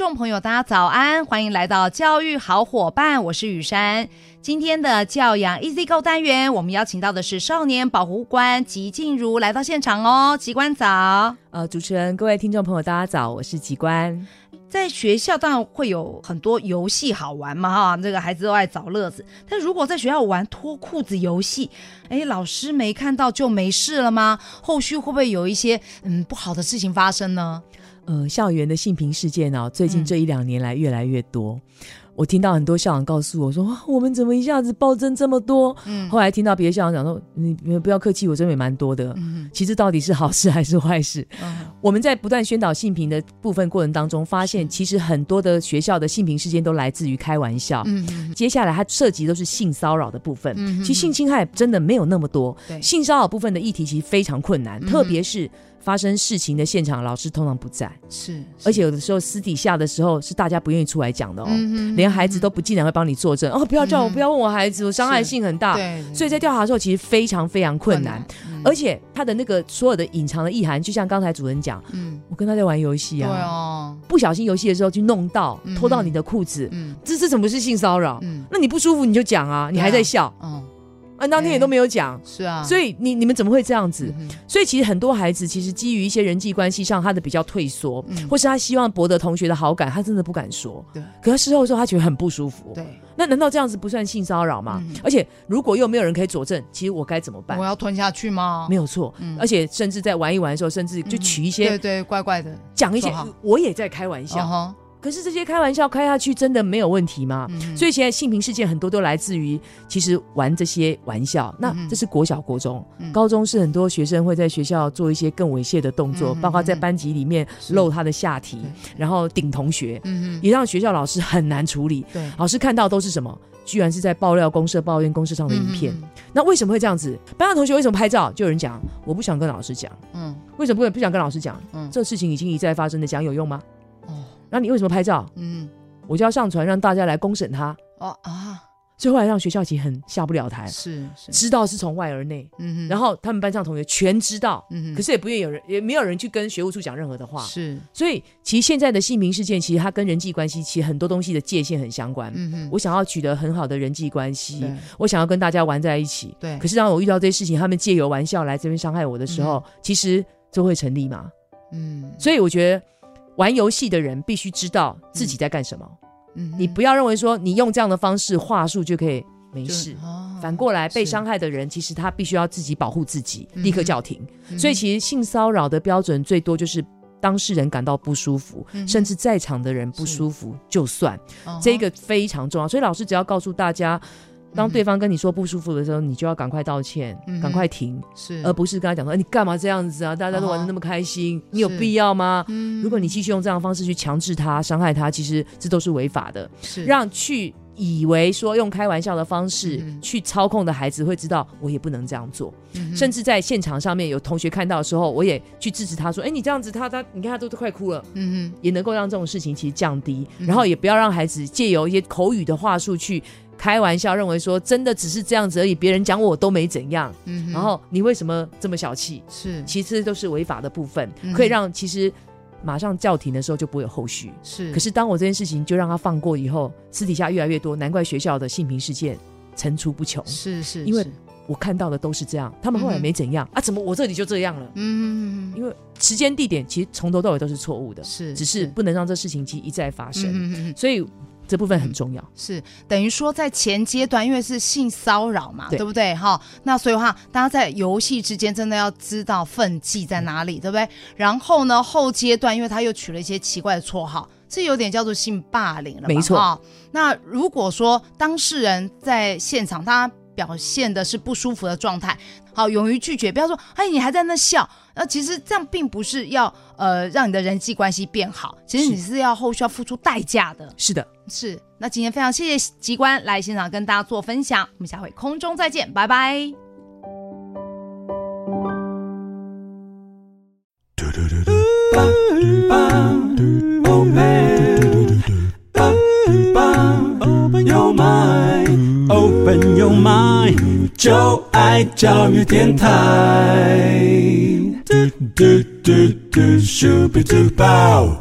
众朋友，大家早安，欢迎来到教育好伙伴，我是雨珊。今天的教养 Easy Go 单元，我们邀请到的是少年保护官吉静茹来到现场哦。吉官早，呃，主持人，各位听众朋友，大家早，我是吉官。在学校当然会有很多游戏好玩嘛，哈，这个孩子都爱找乐子。但如果在学校玩脱裤子游戏，哎，老师没看到就没事了吗？后续会不会有一些嗯不好的事情发生呢？呃，校园的性平事件呢、哦，最近这一两年来越来越多。嗯我听到很多校长告诉我说：“哇，我们怎么一下子暴增这么多？”嗯，后来听到别的校长讲说：“你不要客气，我这边也蛮多的。”嗯，其实到底是好事还是坏事？嗯，我们在不断宣导性平的部分过程当中，发现其实很多的学校的性平事件都来自于开玩笑。嗯，接下来它涉及都是性骚扰的部分。嗯，其实性侵害真的没有那么多。对，性骚扰部分的议题其实非常困难，特别是。发生事情的现场，老师通常不在，是，是，而且有的时候私底下的时候是大家不愿意出来讲的哦，嗯、连孩子都不竟然会帮你作证、嗯、哦，不要叫我，不要问我孩子，我伤害性很大，对，所以在调查的时候其实非常非常困难，而且他的那个所有的隐藏的意涵，就像刚才主人讲，嗯，我跟他在玩游戏啊，对哦，不小心游戏的时候去弄到，拖到你的裤子，嗯，这这怎么是性骚扰？嗯，那你不舒服你就讲啊，你还在笑，嗯。啊，当天也都没有讲，是啊，所以你你们怎么会这样子？所以其实很多孩子其实基于一些人际关系上他的比较退缩，或是他希望博得同学的好感，他真的不敢说。对，可他事后说他觉得很不舒服。对，那难道这样子不算性骚扰吗？而且如果又没有人可以佐证，其实我该怎么办？我要吞下去吗？没有错，而且甚至在玩一玩的时候，甚至就取一些对对怪怪的讲一些，我也在开玩笑。可是这些开玩笑开下去真的没有问题吗？嗯、所以现在性平事件很多都来自于其实玩这些玩笑。那这是国小、国中、嗯、高中是很多学生会在学校做一些更猥亵的动作，嗯、包括在班级里面露他的下体，然后顶同学，嗯、也让学校老师很难处理。对，老师看到都是什么？居然是在爆料公社、抱怨公社上的影片。嗯、那为什么会这样子？班上同学为什么拍照？就有人讲，我不想跟老师讲。嗯，为什么不不想跟老师讲？嗯，这事情已经一再发生的，讲有用吗？那你为什么拍照？嗯，我就要上传让大家来公审他。哦啊，最后来让学校其实很下不了台。是，是知道是从外而内。嗯哼，然后他们班上同学全知道。嗯哼，可是也不愿意有人，也没有人去跟学务处讲任何的话。是，所以其实现在的性平事件，其实它跟人际关系其实很多东西的界限很相关。嗯哼，我想要取得很好的人际关系，我想要跟大家玩在一起。对，可是当我遇到这些事情，他们借由玩笑来这边伤害我的时候，嗯、其实这会成立吗？嗯，所以我觉得。玩游戏的人必须知道自己在干什么。嗯，你不要认为说你用这样的方式话术就可以没事。反过来，被伤害的人其实他必须要自己保护自己，立刻叫停。所以，其实性骚扰的标准最多就是当事人感到不舒服，甚至在场的人不舒服就算。这个非常重要。所以，老师只要告诉大家。当对方跟你说不舒服的时候，你就要赶快道歉，赶快停，是，而不是跟他讲说，你干嘛这样子啊？大家都玩的那么开心，你有必要吗？如果你继续用这样的方式去强制他、伤害他，其实这都是违法的。是，让去以为说用开玩笑的方式去操控的孩子会知道，我也不能这样做。甚至在现场上面有同学看到的时候，我也去制止他说，哎，你这样子，他他，你看他都都快哭了。嗯嗯，也能够让这种事情其实降低，然后也不要让孩子借由一些口语的话术去。开玩笑，认为说真的只是这样子而已，别人讲我都没怎样。嗯，然后你为什么这么小气？是，其实都是违法的部分，嗯、可以让其实马上叫停的时候就不会有后续。是，可是当我这件事情就让他放过以后，私底下越来越多，难怪学校的性平事件层出不穷。是是，是因为我看到的都是这样，他们后来没怎样、嗯、啊？怎么我这里就这样了？嗯哼，因为时间地点其实从头到尾都是错误的，是，只是不能让这事情其实一再发生。所以。这部分很重要，是等于说在前阶段，因为是性骚扰嘛，对，对不对？哈，那所以的话，大家在游戏之间真的要知道分际在哪里，对不对？然后呢，后阶段，因为他又取了一些奇怪的绰号，这有点叫做性霸凌了，没错。那如果说当事人在现场，他表现的是不舒服的状态，好，勇于拒绝，不要说，哎，你还在那笑，那其实这样并不是要呃让你的人际关系变好，其实你是要后续要付出代价的。是的，是。那今天非常谢谢吉官来现场跟大家做分享，我们下回空中再见，拜拜。有买就爱教育电台。嘟嘟嘟嘟，咻比嘟爆。